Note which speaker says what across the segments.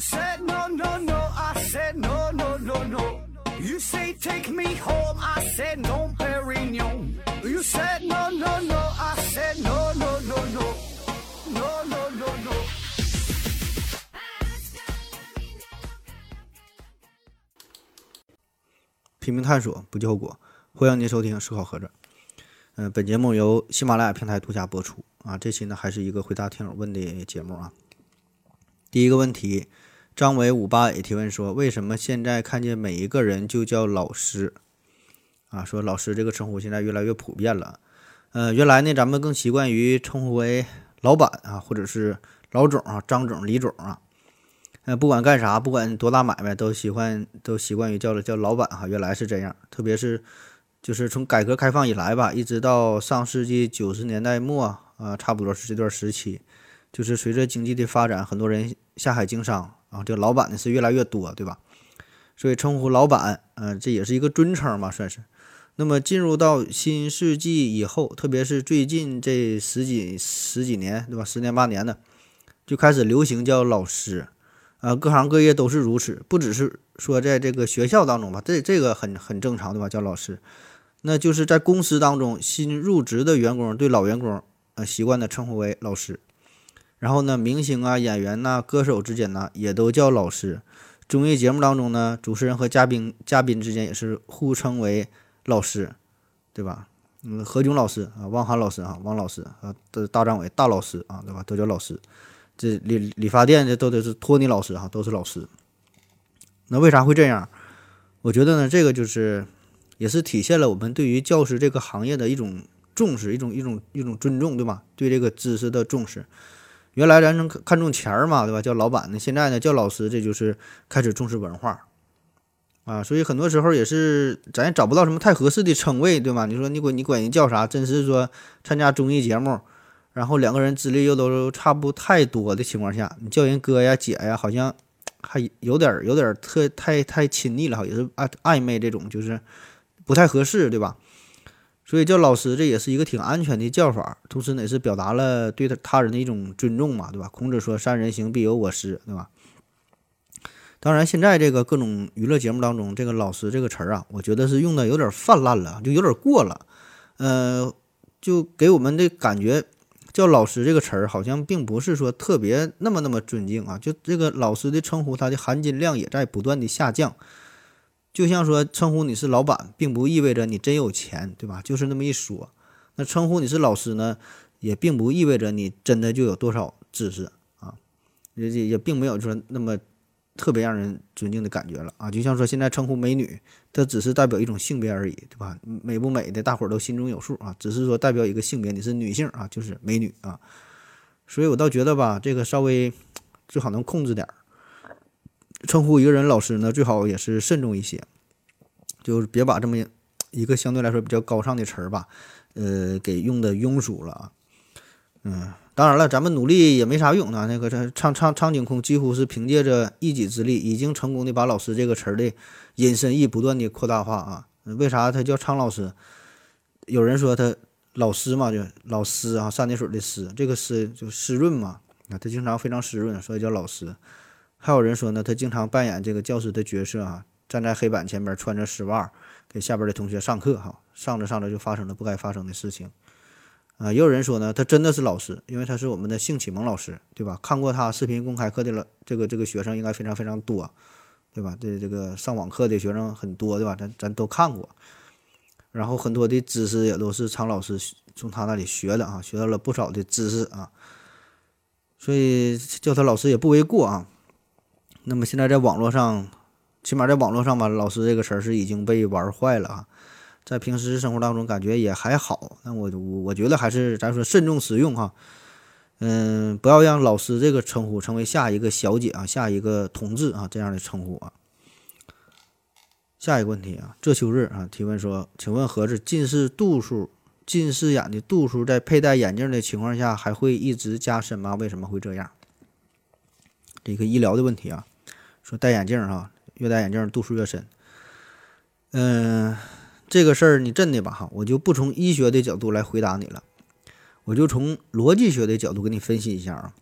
Speaker 1: said no no no, I said no no no no. You say take me home, I said no, Perignon. You said no no no, I said no no no no, no no no no.
Speaker 2: 拼命探索，不计后果。欢迎您收听《思考盒子》。嗯、本节目由喜马拉雅平台独家播出啊。这期呢，还是一个回答听友问的节目啊。第一个问题，张伟五八 A 提问说：为什么现在看见每一个人就叫老师？啊，说老师这个称呼现在越来越普遍了。呃，原来呢，咱们更习惯于称呼为老板啊，或者是老总啊、张总、李总啊。呃，不管干啥，不管多大买卖，都喜欢都习惯于叫了叫老板哈。原来是这样，特别是就是从改革开放以来吧，一直到上世纪九十年代末啊、差不多是这段时期，就是随着经济的发展，很多人下海经商啊，这个老板呢是越来越多，对吧？所以称呼老板，呃，这也是一个尊称嘛，算是。那么进入到新世纪以后，特别是最近这十几十几年，对吧？十年八年的，就开始流行叫老师。啊，各行各业都是如此，不只是说在这个学校当中吧，这这个很很正常，对吧？叫老师，那就是在公司当中，新入职的员工对老员工，呃，习惯的称呼为老师。然后呢，明星啊、演员呐、歌手之间呢，也都叫老师。综艺节目当中呢，主持人和嘉宾嘉宾之间也是互称为老师，对吧？嗯，何炅老师啊，汪涵老师啊，汪老师啊，的大张伟大老师啊，对吧？都叫老师。这理理发店这都得是托尼老师哈，都是老师。那为啥会这样？我觉得呢，这个就是也是体现了我们对于教师这个行业的一种重视，一种一种一种尊重，对吧？对这个知识的重视。原来咱能看重钱儿嘛，对吧？叫老板呢，现在呢叫老师，这就是开始重视文化啊。所以很多时候也是咱也找不到什么太合适的称谓，对吧？你说你管你管人叫啥？真是说参加综艺节目。然后两个人资历又都差不太多的情况下，你叫人哥呀姐呀，好像还有点有点特太太亲昵了，也是暧暧昧这种，就是不太合适，对吧？所以叫老师这也是一个挺安全的叫法，同时呢也是表达了对他他人的一种尊重嘛，对吧？孔子说“善人行，必有我师”，对吧？当然，现在这个各种娱乐节目当中，这个“老师”这个词儿啊，我觉得是用的有点泛滥了，就有点过了，呃，就给我们的感觉。叫老师这个词儿，好像并不是说特别那么那么尊敬啊。就这个老师的称呼，它的含金量也在不断的下降。就像说称呼你是老板，并不意味着你真有钱，对吧？就是那么一说。那称呼你是老师呢，也并不意味着你真的就有多少知识啊，也也并没有说那么。特别让人尊敬的感觉了啊！就像说现在称呼美女，它只是代表一种性别而已，对吧？美不美的，大伙儿都心中有数啊。只是说代表一个性别，你是女性啊，就是美女啊。所以我倒觉得吧，这个稍微 最好能控制点儿。称呼一个人老师呢，最好也是慎重一些，就是别把这么一个相对来说比较高尚的词儿吧，呃，给用的庸俗了啊。嗯。当然了，咱们努力也没啥用啊。那个苍苍苍井空几乎是凭借着一己之力，已经成功的把“老师”这个词儿的引申义不断的扩大化啊。为啥他叫苍老师？有人说他老师嘛，就老师啊，三点水的师，这个师就湿润嘛啊，他经常非常湿润，所以叫老师。还有人说呢，他经常扮演这个教师的角色啊，站在黑板前面穿着丝袜给下边的同学上课哈，上着上着就发生了不该发生的事情。啊，也有人说呢，他真的是老师，因为他是我们的性启蒙老师，对吧？看过他视频公开课的了，这个这个学生应该非常非常多，对吧？这这个上网课的学生很多，对吧？咱咱都看过，然后很多的知识也都是常老师从他那里学的啊，学到了不少的知识啊，所以叫他老师也不为过啊。那么现在在网络上，起码在网络上吧，老师这个词儿是已经被玩坏了啊。在平时生活当中，感觉也还好。那我我我觉得还是咱说慎重使用哈，嗯，不要让老师这个称呼成为下一个小姐啊，下一个同志啊这样的称呼啊。下一个问题啊，这秋日啊提问说，请问盒子近视度数、近视眼的度数在佩戴眼镜的情况下还会一直加深吗？为什么会这样？这个医疗的问题啊，说戴眼镜哈，越戴眼镜度数越深，嗯。这个事儿你真的吧哈，我就不从医学的角度来回答你了，我就从逻辑学的角度给你分析一下啊。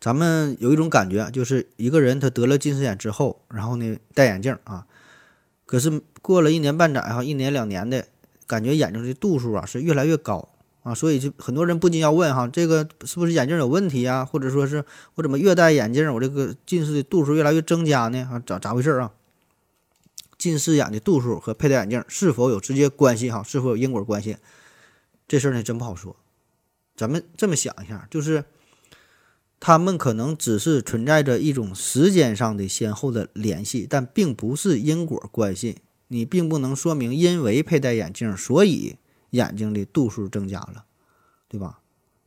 Speaker 2: 咱们有一种感觉，就是一个人他得了近视眼之后，然后呢戴眼镜啊，可是过了一年半载哈，一年两年的感觉眼睛的度数啊是越来越高啊，所以就很多人不禁要问哈，这个是不是眼镜有问题啊？或者说是我怎么越戴眼镜，我这个近视的度数越来越增加呢？啊，咋咋回事啊？近视眼的度数和佩戴眼镜是否有直接关系哈？是否有因果关系？这事儿呢真不好说。咱们这么想一下，就是。他们可能只是存在着一种时间上的先后的联系，但并不是因果关系。你并不能说明因为佩戴眼镜，所以眼睛的度数增加了，对吧？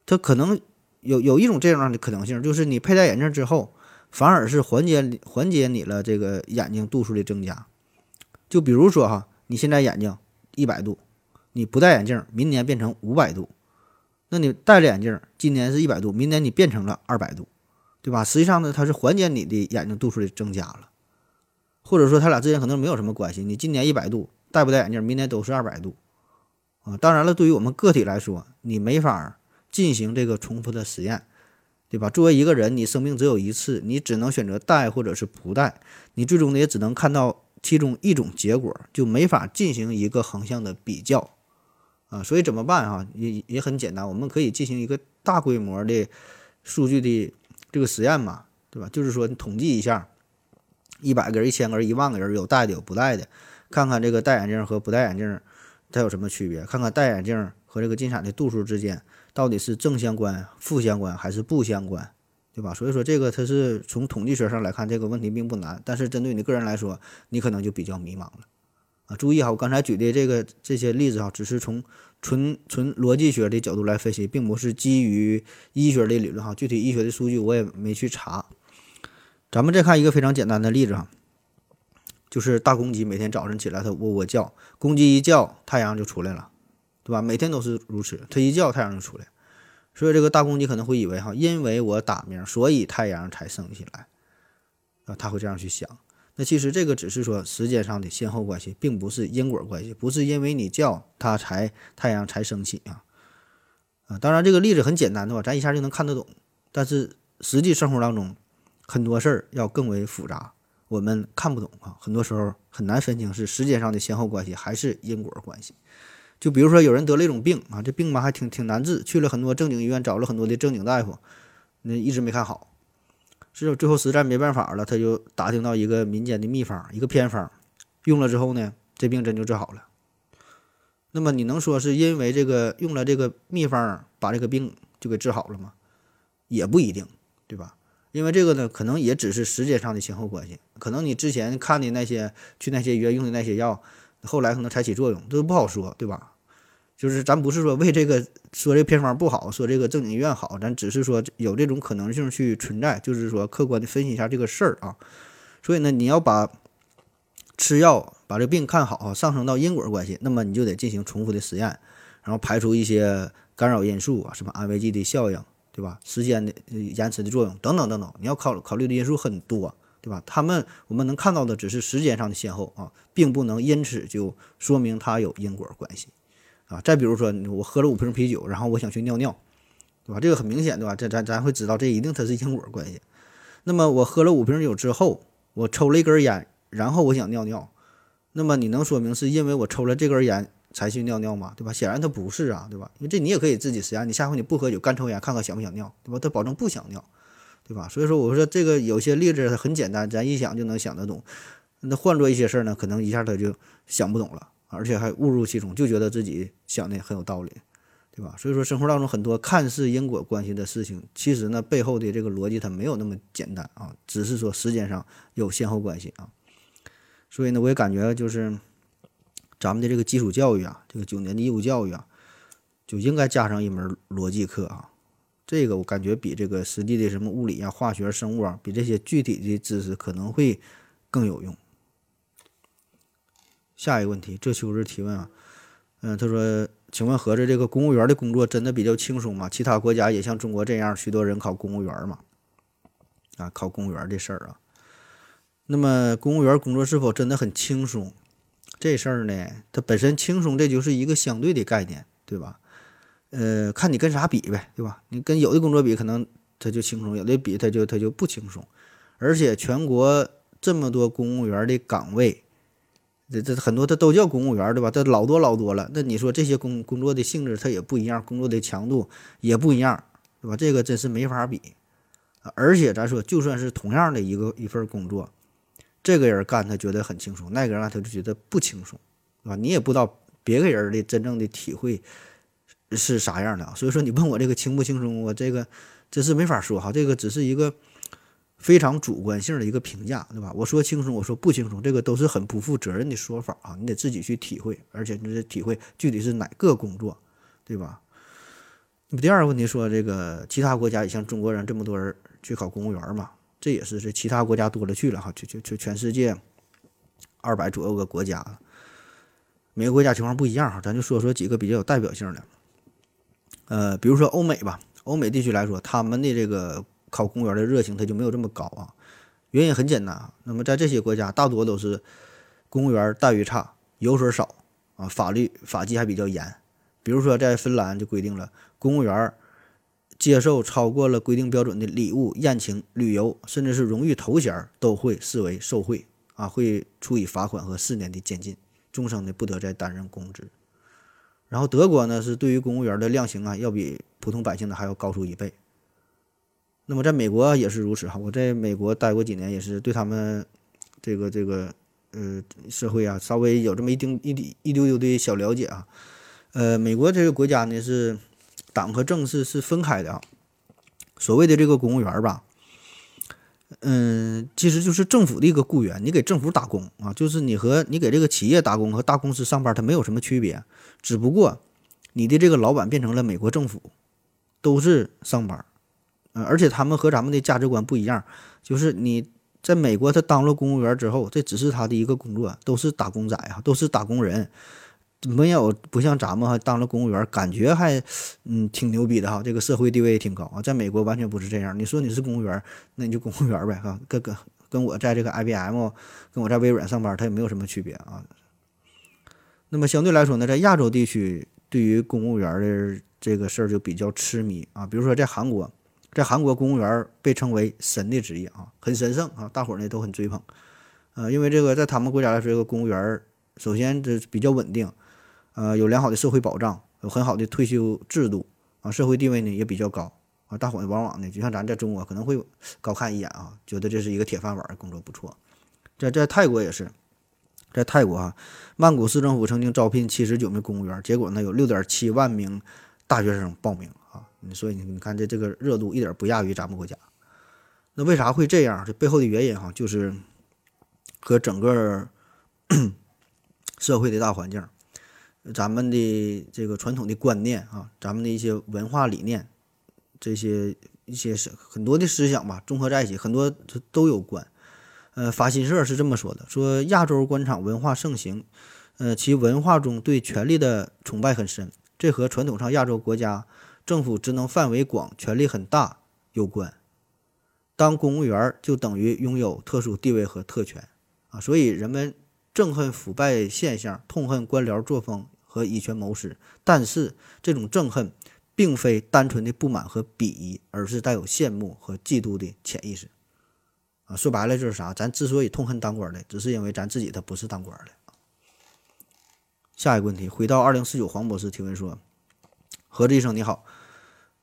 Speaker 2: 它可能有有一种这样的可能性，就是你佩戴眼镜之后，反而是缓解缓解你了这个眼睛度数的增加。就比如说哈，你现在眼睛一百度，你不戴眼镜，明年变成五百度。那你戴着眼镜，今年是一百度，明年你变成了二百度，对吧？实际上呢，它是缓解你的眼睛度数的增加了，或者说它俩之间可能没有什么关系。你今年一百度，戴不戴眼镜，明年都是二百度啊。当然了，对于我们个体来说，你没法进行这个重复的实验，对吧？作为一个人，你生命只有一次，你只能选择戴或者是不戴，你最终呢也只能看到其中一种结果，就没法进行一个横向的比较。啊，所以怎么办啊？也也很简单，我们可以进行一个大规模的数据的这个实验嘛，对吧？就是说，你统计一下，一百个人、一千个人、一万个人，有戴的有不戴的，看看这个戴眼镜和不戴眼镜它有什么区别，看看戴眼镜和这个近视的度数之间到底是正相关、负相关还是不相关，对吧？所以说，这个它是从统计学上来看，这个问题并不难，但是针对你个人来说，你可能就比较迷茫了。啊，注意哈，我刚才举的这个这些例子哈，只是从纯纯逻辑学的角度来分析，并不是基于医学的理论哈。具体医学的数据我也没去查。咱们再看一个非常简单的例子哈，就是大公鸡每天早晨起来它喔喔叫，公鸡一叫太阳就出来了，对吧？每天都是如此，它一叫太阳就出来，所以这个大公鸡可能会以为哈，因为我打鸣，所以太阳才升起来，啊，他会这样去想。那其实这个只是说时间上的先后关系，并不是因果关系，不是因为你叫它才太阳才升起啊啊！当然这个例子很简单的话，咱一下就能看得懂。但是实际生活当中很多事儿要更为复杂，我们看不懂啊，很多时候很难分清是时间上的先后关系还是因果关系。就比如说有人得了一种病啊，这病吧还挺挺难治，去了很多正经医院，找了很多的正经大夫，那一直没看好。是最后实在没办法了，他就打听到一个民间的秘方，一个偏方，用了之后呢，这病真就治好了。那么你能说是因为这个用了这个秘方把这个病就给治好了吗？也不一定，对吧？因为这个呢，可能也只是时间上的前后关系，可能你之前看的那些去那些医院用的那些药，后来可能才起作用，这都不好说，对吧？就是咱不是说为这个说这偏方不好，说这个正经医院好，咱只是说有这种可能性去存在，就是说客观的分析一下这个事儿啊。所以呢，你要把吃药把这病看好，上升到因果关系，那么你就得进行重复的实验，然后排除一些干扰因素啊，什么安慰剂的效应，对吧？时间的延迟的作用等等等等，你要考考虑的因素很多，对吧？他们我们能看到的只是时间上的先后啊，并不能因此就说明它有因果关系。啊，再比如说，我喝了五瓶啤酒，然后我想去尿尿，对吧？这个很明显，对吧？这咱咱会知道，这一定它是因果关系。那么我喝了五瓶酒之后，我抽了一根烟，然后我想尿尿，那么你能说明是因为我抽了这根烟才去尿尿吗？对吧？显然他不是啊，对吧？因为这你也可以自己实验，你下回你不喝酒，干抽烟，看看想不想尿，对吧？他保证不想尿，对吧？所以说，我说这个有些例子很简单，咱一想就能想得懂。那换做一些事儿呢，可能一下他就想不懂了。而且还误入其中，就觉得自己想的很有道理，对吧？所以说，生活当中很多看似因果关系的事情，其实呢背后的这个逻辑它没有那么简单啊，只是说时间上有先后关系啊。所以呢，我也感觉就是咱们的这个基础教育啊，这个九年的义务教育啊，就应该加上一门逻辑课啊。这个我感觉比这个实际的什么物理啊、化学、生物啊，比这些具体的知识可能会更有用。下一个问题，这就是提问啊，嗯，他说，请问合着这个公务员的工作真的比较轻松吗？其他国家也像中国这样，许多人考公务员吗？啊，考公务员这事儿啊，那么公务员工作是否真的很轻松？这事儿呢，它本身轻松，这就是一个相对的概念，对吧？呃，看你跟啥比呗，对吧？你跟有的工作比，可能它就轻松，有的比它就它就不轻松。而且全国这么多公务员的岗位，这这很多它都叫公务员，对吧？这老多老多了。那你说这些工工作的性质它也不一样，工作的强度也不一样，对吧？这个真是没法比。而且咱说，就算是同样的一个一份工作，这个人干他觉得很轻松，那个人干他就觉得不轻松，对吧？你也不知道别个人的真正的体会是啥样的。所以说，你问我这个轻不轻松，我这个这是没法说哈，这个只是一个非常主观性的一个评价，对吧？我说轻松，我说不轻松，这个都是很不负责任的说法啊，你得自己去体会，而且你得体会具体是哪个工作，对吧？那么第二个问题说，这个其他国家也像中国人这么多人。去考公务员嘛，这也是这其他国家多了去了哈，就就就全世界二百左右个国家，每个国家情况不一样哈，咱就说说几个比较有代表性的，呃，比如说欧美吧，欧美地区来说，他们的这个考公务员的热情它就没有这么高啊，原因很简单，那么在这些国家大多都是公务员待遇差，油水少啊，法律法纪还比较严，比如说在芬兰就规定了公务员。接受超过了规定标准的礼物、宴请、旅游，甚至是荣誉头衔，都会视为受贿啊，会处以罚款和四年的监禁，终生的不得再担任公职。然后德国呢，是对于公务员的量刑啊，要比普通百姓的还要高出一倍。那么在美国也是如此哈，我在美国待过几年，也是对他们这个这个呃社会啊，稍微有这么一丁一滴一丢丢的小了解啊。呃，美国这个国家呢是。党和政是是分开的啊，所谓的这个公务员吧，嗯，其实就是政府的一个雇员，你给政府打工啊，就是你和你给这个企业打工和大公司上班，它没有什么区别，只不过你的这个老板变成了美国政府，都是上班，嗯，而且他们和咱们的价值观不一样，就是你在美国他当了公务员之后，这只是他的一个工作，都是打工仔啊，都是打工人。没有不像咱们哈当了公务员，感觉还嗯挺牛逼的哈，这个社会地位也挺高啊。在美国完全不是这样。你说你是公务员，那你就公务员呗哈，跟跟跟我在这个 IBM，跟我在微软上班，它也没有什么区别啊。那么相对来说呢，在亚洲地区，对于公务员的这个事儿就比较痴迷啊。比如说在韩国，在韩国公务员被称为神的职业啊，很神圣啊，大伙儿呢都很追捧。呃，因为这个在他们国家来说，这个公务员首先这比较稳定。呃，有良好的社会保障，有很好的退休制度啊，社会地位呢也比较高啊。大伙往往呢，就像咱在中国可能会高看一眼啊，觉得这是一个铁饭碗，工作不错。在在泰国也是，在泰国啊，曼谷市政府曾经招聘七十九名公务员，结果呢有六点七万名大学生报名啊。所以你你看这这个热度一点不亚于咱们国家。那为啥会这样？这背后的原因哈，就是和整个 社会的大环境。咱们的这个传统的观念啊，咱们的一些文化理念，这些一些是很多的思想吧，综合在一起，很多都有关。呃，法新社是这么说的：说亚洲官场文化盛行，呃，其文化中对权力的崇拜很深，这和传统上亚洲国家政府职能范围广、权力很大有关。当公务员就等于拥有特殊地位和特权啊，所以人们憎恨腐败现象，痛恨官僚作风。和以权谋私，但是这种憎恨并非单纯的不满和鄙夷，而是带有羡慕和嫉妒的潜意识。啊，说白了就是啥？咱之所以痛恨当官的，只是因为咱自己他不是当官的。下一个问题，回到二零四九黄博士提问说：“何志医生你好。”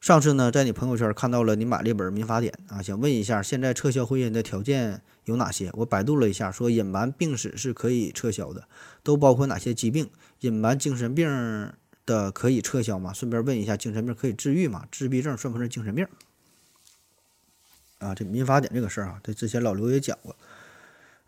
Speaker 2: 上次呢，在你朋友圈看到了你买了一本《民法典》啊，想问一下，现在撤销婚姻的条件有哪些？我百度了一下，说隐瞒病史是可以撤销的，都包括哪些疾病？隐瞒精神病的可以撤销吗？顺便问一下，精神病可以治愈吗？自闭症算不算精神病？啊，这《民法典》这个事儿啊，这之前老刘也讲过。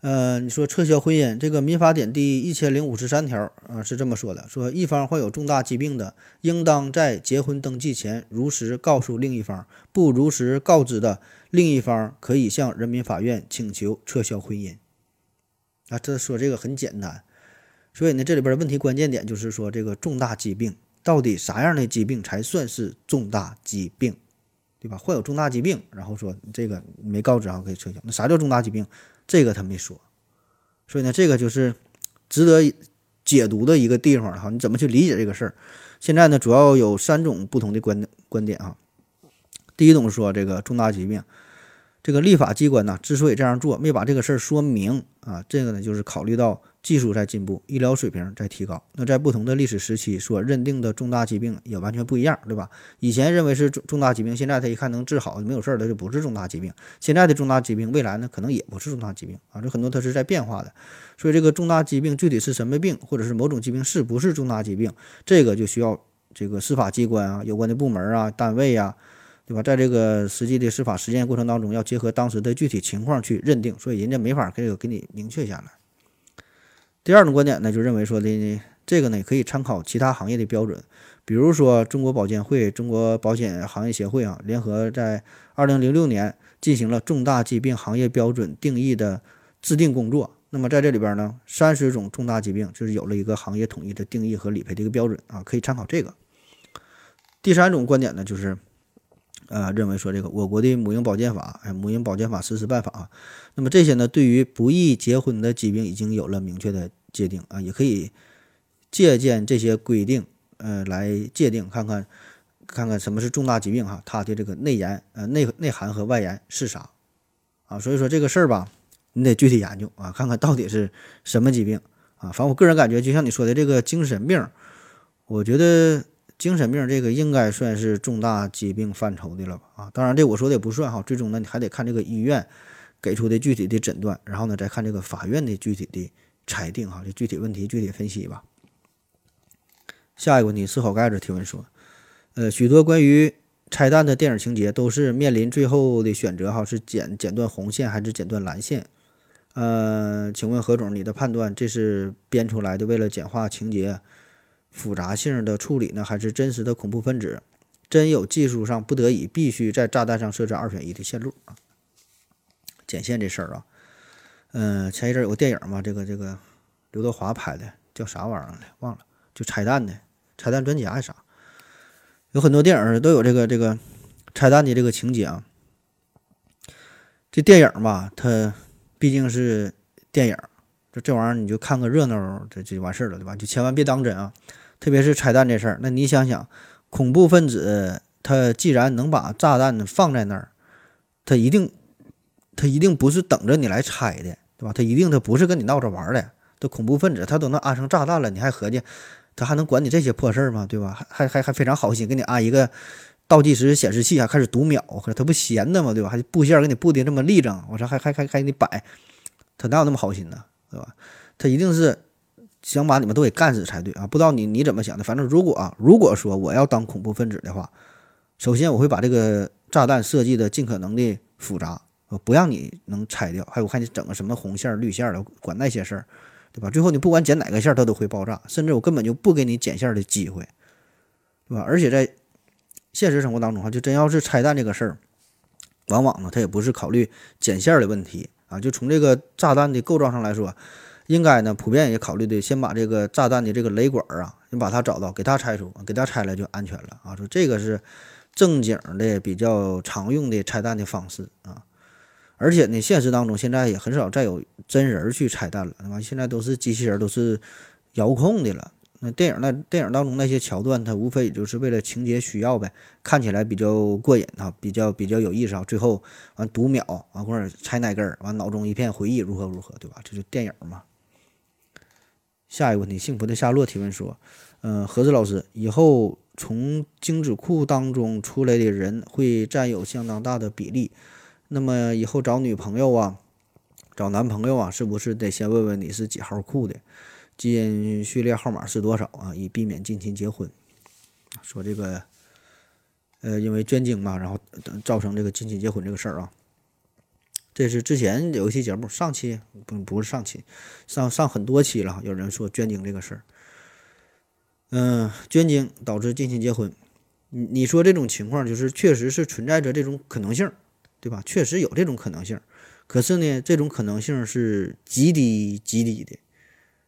Speaker 2: 呃，你说撤销婚姻，这个民法典第一千零五十三条啊是这么说的：说一方患有重大疾病的，应当在结婚登记前如实告诉另一方；不如实告知的另一方，可以向人民法院请求撤销婚姻。啊，这说这个很简单。所以呢，这里边的问题关键点就是说，这个重大疾病到底啥样的疾病才算是重大疾病，对吧？患有重大疾病，然后说这个没告知啊，可以撤销。那啥叫重大疾病？这个他没说，所以呢，这个就是值得解读的一个地方哈。你怎么去理解这个事儿？现在呢，主要有三种不同的观观点啊。第一种说这个重大疾病。这个立法机关呢，之所以这样做，没把这个事儿说明啊，这个呢，就是考虑到技术在进步，医疗水平在提高。那在不同的历史时期所认定的重大疾病也完全不一样，对吧？以前认为是重重大疾病，现在他一看能治好，没有事儿，他就不是重大疾病。现在的重大疾病，未来呢，可能也不是重大疾病啊。这很多它是在变化的，所以这个重大疾病具体是什么病，或者是某种疾病是不是重大疾病，这个就需要这个司法机关啊、有关的部门啊、单位啊。对吧？在这个实际的司法实践过程当中，要结合当时的具体情况去认定，所以人家没法给给你明确下来。第二种观点呢，就认为说的这个呢，可以参考其他行业的标准，比如说中国保监会、中国保险行业协会啊，联合在二零零六年进行了重大疾病行业标准定义的制定工作。那么在这里边呢，三十种重大疾病就是有了一个行业统一的定义和理赔的一个标准啊，可以参考这个。第三种观点呢，就是。呃，认为说这个我国的母婴保健法，哎，母婴保健法实施办法啊，那么这些呢，对于不宜结婚的疾病已经有了明确的界定啊，也可以借鉴这些规定，呃，来界定看看看看什么是重大疾病哈，它的这个内延呃内内涵和外延是啥啊？所以说这个事儿吧，你得具体研究啊，看看到底是什么疾病啊。反正我个人感觉，就像你说的这个精神病，我觉得。精神病这个应该算是重大疾病范畴的了吧？啊，当然这我说的也不算哈，最终呢你还得看这个医院给出的具体的诊断，然后呢再看这个法院的具体的裁定哈，这具体问题具体分析吧。下一个问题，思考盖子提问说，呃，许多关于拆弹的电影情节都是面临最后的选择哈，是剪剪断红线还是剪断蓝线？呃，请问何总，你的判断这是编出来的，为了简化情节？复杂性的处理呢，还是真实的恐怖分子？真有技术上不得已必须在炸弹上设置二选一的线路啊？剪线这事儿啊，嗯，前一阵有个电影嘛，这个这个刘德华拍的，叫啥玩意儿来？忘了，就拆弹的，拆弹专家还是啥？有很多电影都有这个这个拆弹的这个情节啊。这电影吧，它毕竟是电影，这这玩意儿你就看个热闹，这就完事儿了，对吧？就千万别当真啊！特别是拆弹这事儿，那你想想，恐怖分子他既然能把炸弹放在那儿，他一定他一定不是等着你来拆的，对吧？他一定他不是跟你闹着玩的。这恐怖分子他都能安上炸弹了，你还合计他还能管你这些破事儿吗？对吧？还还还非常好心给你安一个倒计时显示器，还开始读秒，他不闲的吗？对吧？还布线给你布的这么立正，我说还还还还给你摆，他哪有那么好心呢？对吧？他一定是。想把你们都给干死才对啊！不知道你你怎么想的？反正如果啊，如果说我要当恐怖分子的话，首先我会把这个炸弹设计的尽可能的复杂，呃，不让你能拆掉。还有我看你整个什么红线绿线的，管那些事儿，对吧？最后你不管剪哪个线，它都会爆炸，甚至我根本就不给你剪线的机会，对吧？而且在现实生活当中哈，就真要是拆弹这个事儿，往往呢，它也不是考虑剪线的问题啊，就从这个炸弹的构造上来说。应该呢，普遍也考虑的，先把这个炸弹的这个雷管啊，你把它找到，给它拆除，给它拆了就安全了啊。说这个是正经的、比较常用的拆弹的方式啊。而且呢，现实当中现在也很少再有真人去拆弹了，对吧？现在都是机器人，都是遥控的了。那电影那电影当中那些桥段，它无非也就是为了情节需要呗，看起来比较过瘾啊，比较比较有意思啊。最后完读秒完或者拆哪根儿，完脑中一片回忆，如何如何，对吧？这就电影嘛。下一个问题，幸福的夏洛提问说：“嗯，何子老师，以后从精子库当中出来的人会占有相当大的比例，那么以后找女朋友啊，找男朋友啊，是不是得先问问你是几号库的，基因序列号码是多少啊，以避免近亲结婚？”说这个，呃，因为捐精嘛，然后造成这个近亲结婚这个事儿啊。这是之前有一期节目，上期不不是上期，上上很多期了。有人说捐精这个事儿，嗯，捐精导致近亲结婚，你你说这种情况就是确实是存在着这种可能性，对吧？确实有这种可能性，可是呢，这种可能性是极低极低的。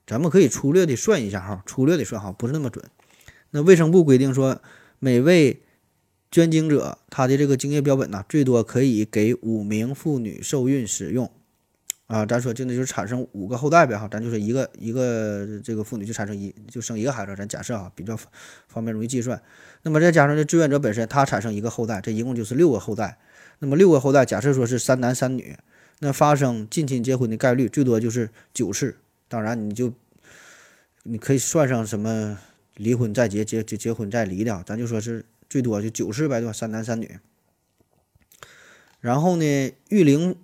Speaker 2: 咱们可以粗略的算一下哈，粗略的算哈，不是那么准。那卫生部规定说，每位捐精者，他的这个精液标本呢，最多可以给五名妇女受孕使用，啊，咱说就那就是产生五个后代呗哈，咱就是一个一个这个妇女就产生一就生一个孩子，咱假设啊比较方便容易计算。那么再加上这志愿者本身，他产生一个后代，这一共就是六个后代。那么六个后代，假设说是三男三女，那发生近亲结婚的概率最多就是九次。当然，你就你可以算上什么离婚再结结结结婚再离的，咱就说是最多就九次呗，对吧？三男三女。然后呢，育龄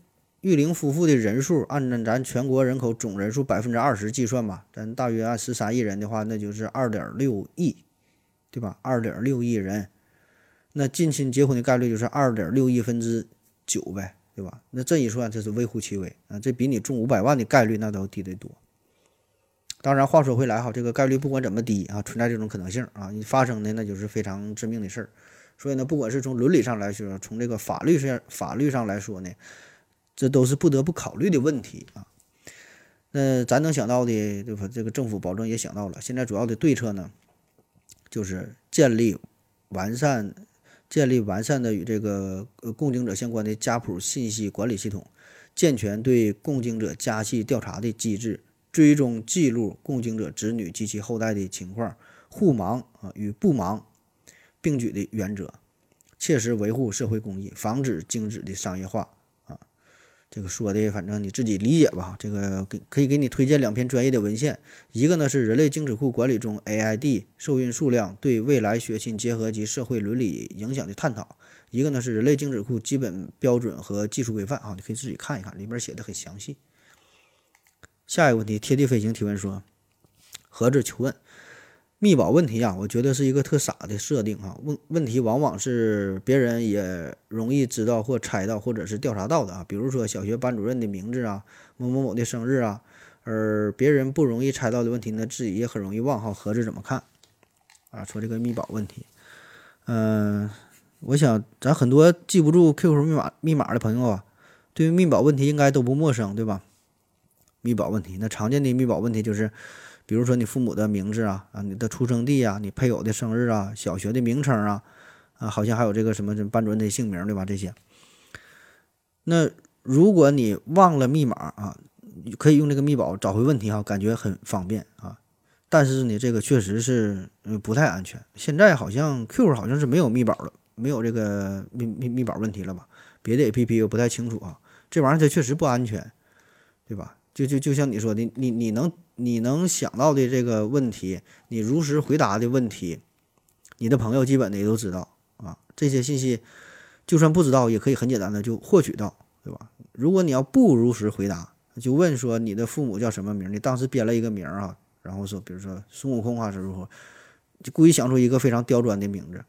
Speaker 2: 育龄夫妇的人数，按照咱全国人口总人数百分之二十计算吧，咱大约按十三亿人的话，那就是二点六亿，对吧？二点六亿人，那近亲结婚的概率就是二点六亿分之九呗，对吧？那这一算，这是微乎其微啊，这比你中五百万的概率那都低得多。当然，话说回来哈，这个概率不管怎么低啊，存在这种可能性啊，你发生的那就是非常致命的事儿。所以呢，不管是从伦理上来说，从这个法律上法律上来说呢，这都是不得不考虑的问题啊。那咱能想到的，对吧？这个政府保证也想到了。现在主要的对策呢，就是建立完善、建立完善的与这个呃供经者相关的家谱信息管理系统，健全对供经者家系调查的机制，追踪记录供经者子女及其后代的情况，互盲啊与不盲。并举的原则，切实维护社会公益，防止精子的商业化啊。这个说的，反正你自己理解吧。这个给可以给你推荐两篇专业的文献，一个呢是人类精子库管理中 AID 受孕数量对未来血亲结合及社会伦理影响的探讨，一个呢是人类精子库基本标准和技术规范啊。你可以自己看一看，里面写的很详细。下一个问题，贴地飞行提问说，何子求问。密保问题啊，我觉得是一个特傻的设定啊。问问题往往是别人也容易知道或猜到，或者是调查到的啊。比如说小学班主任的名字啊，某某某的生日啊，而别人不容易猜到的问题呢，自己也很容易忘哈。盒子怎么看啊？说这个密保问题，嗯，我想咱很多记不住 QQ 密码密码的朋友啊，对于密保问题应该都不陌生，对吧？密保问题，那常见的密保问题就是。比如说你父母的名字啊，啊，你的出生地啊，你配偶的生日啊，小学的名称啊，啊，好像还有这个什么班主任的姓名对吧？这些。那如果你忘了密码啊，可以用这个密保找回问题哈，感觉很方便啊。但是呢，这个确实是不太安全。现在好像 Q 好像是没有密保了，没有这个密密密保问题了吧？别的 APP 我不太清楚啊。这玩意儿它确实不安全，对吧？就就就像你说的，你你能。你能想到的这个问题，你如实回答的问题，你的朋友基本的也都知道啊。这些信息就算不知道，也可以很简单的就获取到，对吧？如果你要不如实回答，就问说你的父母叫什么名？你当时编了一个名啊，然后说，比如说孙悟空啊，是如何，就故意想出一个非常刁钻的名字，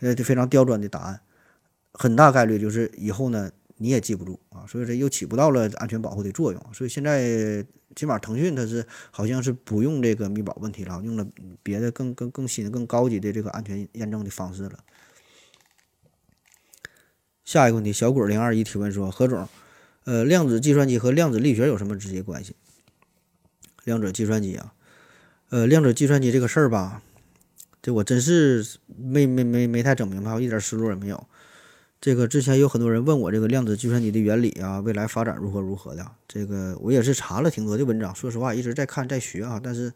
Speaker 2: 呃，非常刁钻的答案，很大概率就是以后呢你也记不住啊，所以说又起不到了安全保护的作用。所以现在。起码腾讯它是好像是不用这个密保问题了，用了别的更更更新、更高级的这个安全验证的方式了。下一个问题，小鬼零二一提问说：何总，呃，量子计算机和量子力学有什么直接关系？量子计算机啊，呃，量子计算机这个事儿吧，这我真是没没没没太整明白，我一点思路也没有。这个之前有很多人问我这个量子计算机的原理啊，未来发展如何如何的。这个我也是查了挺多的文章，说实话一直在看在学啊，但是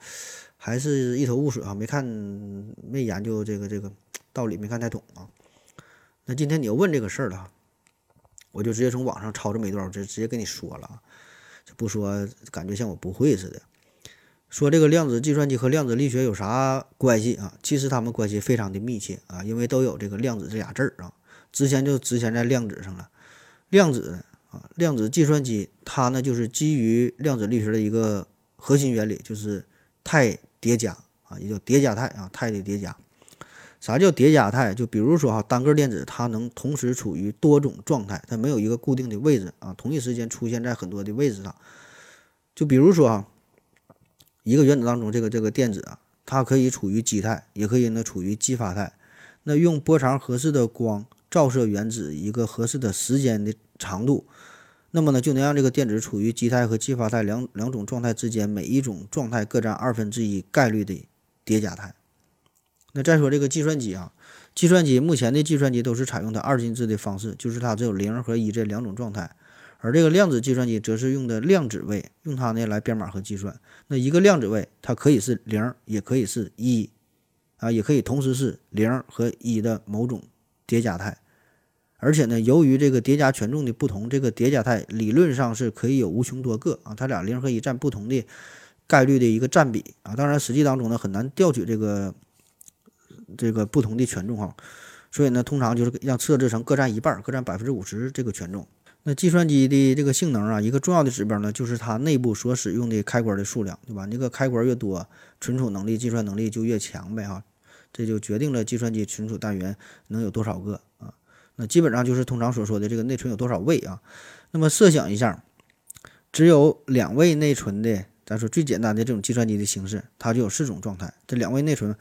Speaker 2: 还是一头雾水啊，没看没研究这个这个道理，没看太懂啊。那今天你要问这个事儿了，我就直接从网上抄这么一段，我就直接跟你说了，就不说感觉像我不会似的。说这个量子计算机和量子力学有啥关系啊？其实他们关系非常的密切啊，因为都有这个量子这俩字儿啊。之前就之前在量子上了，量子啊，量子计算机它呢就是基于量子力学的一个核心原理，就是态叠加啊，也叫叠加态啊，态的叠加。啥叫叠加态？就比如说哈，单个电子它能同时处于多种状态，它没有一个固定的位置啊，同一时间出现在很多的位置上。就比如说啊，一个原子当中这个这个电子啊，它可以处于基态，也可以呢处于激发态。那用波长合适的光。照射原子一个合适的时间的长度，那么呢就能让这个电子处于基态和激发态两两种状态之间，每一种状态各占二分之一概率的叠加态。那再说这个计算机啊，计算机目前的计算机都是采用的二进制的方式，就是它只有零和一这两种状态，而这个量子计算机则是用的量子位，用它呢来编码和计算。那一个量子位，它可以是零，也可以是一，啊，也可以同时是零和一的某种叠加态。而且呢，由于这个叠加权重的不同，这个叠加态理论上是可以有无穷多个啊，它俩零和一占不同的概率的一个占比啊。当然，实际当中呢很难调取这个这个不同的权重哈，所以呢，通常就是让设置成各占一半，各占百分之五十这个权重。那计算机的这个性能啊，一个重要的指标呢，就是它内部所使用的开关的数量，对吧？那个开关越多，存储能力、计算能力就越强呗哈，这就决定了计算机存储单元能有多少个。那基本上就是通常所说的这个内存有多少位啊？那么设想一下，只有两位内存的，咱说最简单的这种计算机的形式，它就有四种状态。这两位内存，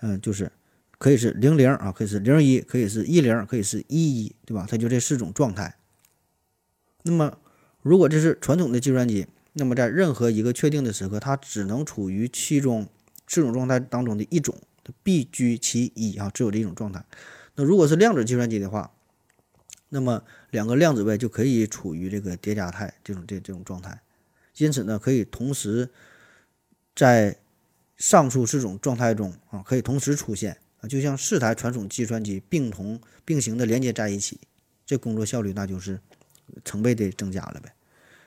Speaker 2: 嗯，就是可以是零零啊，可以是零一，可以是一零，可以是一一，对吧？它就这四种状态。那么，如果这是传统的计算机，那么在任何一个确定的时刻，它只能处于其中四种状态当中的一种，必居其一啊，只有这一种状态。那如果是量子计算机的话，那么两个量子位就可以处于这个叠加态这种这这种状态，因此呢，可以同时在上述四种状态中啊，可以同时出现啊，就像四台传统计算机并同并行的连接在一起，这工作效率那就是成倍的增加了呗。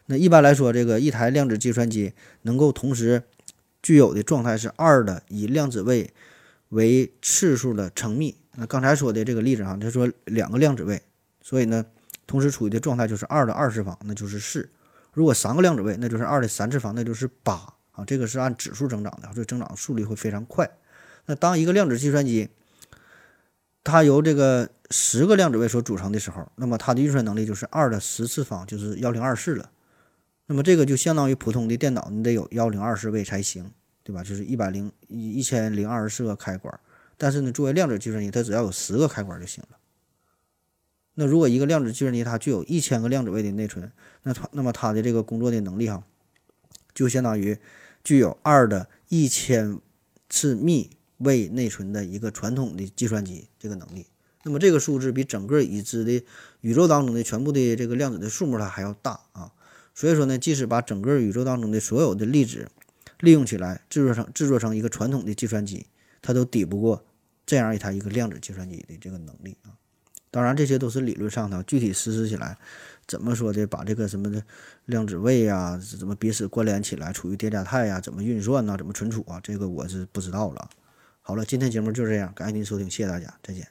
Speaker 2: 那一般来说，这个一台量子计算机能够同时具有的状态是二的以量子位为次数的乘幂。那刚才说的这个例子哈，他说两个量子位，所以呢，同时处于的状态就是二的二次方，那就是四。如果三个量子位，那就是二的三次方，那就是八啊。这个是按指数增长的，所以增长速率会非常快。那当一个量子计算机它由这个十个量子位所组成的时候，那么它的运算能力就是二的十次方，就是幺零二四了。那么这个就相当于普通的电脑，你得有幺零二四位才行，对吧？就是一百零一一千零二十四个开关。但是呢，作为量子计算机，它只要有十个开关就行了。那如果一个量子计算机它具有一千个量子位的内存，那它那么它的这个工作的能力哈，就相当于具有二的一千次幂位内存的一个传统的计算机这个能力。那么这个数字比整个已知的宇宙当中的全部的这个量子的数目它还要大啊。所以说呢，即使把整个宇宙当中的所有的粒子利用起来，制作成制作成一个传统的计算机，它都抵不过。这样一台一个量子计算机的这个能力啊，当然这些都是理论上的，具体实施起来怎么说的？把这个什么的量子位呀，怎么彼此关联起来，处于叠加态呀，怎么运算呢？怎么存储啊？这个我是不知道了。好了，今天节目就这样，感谢您收听，谢谢大家，再见。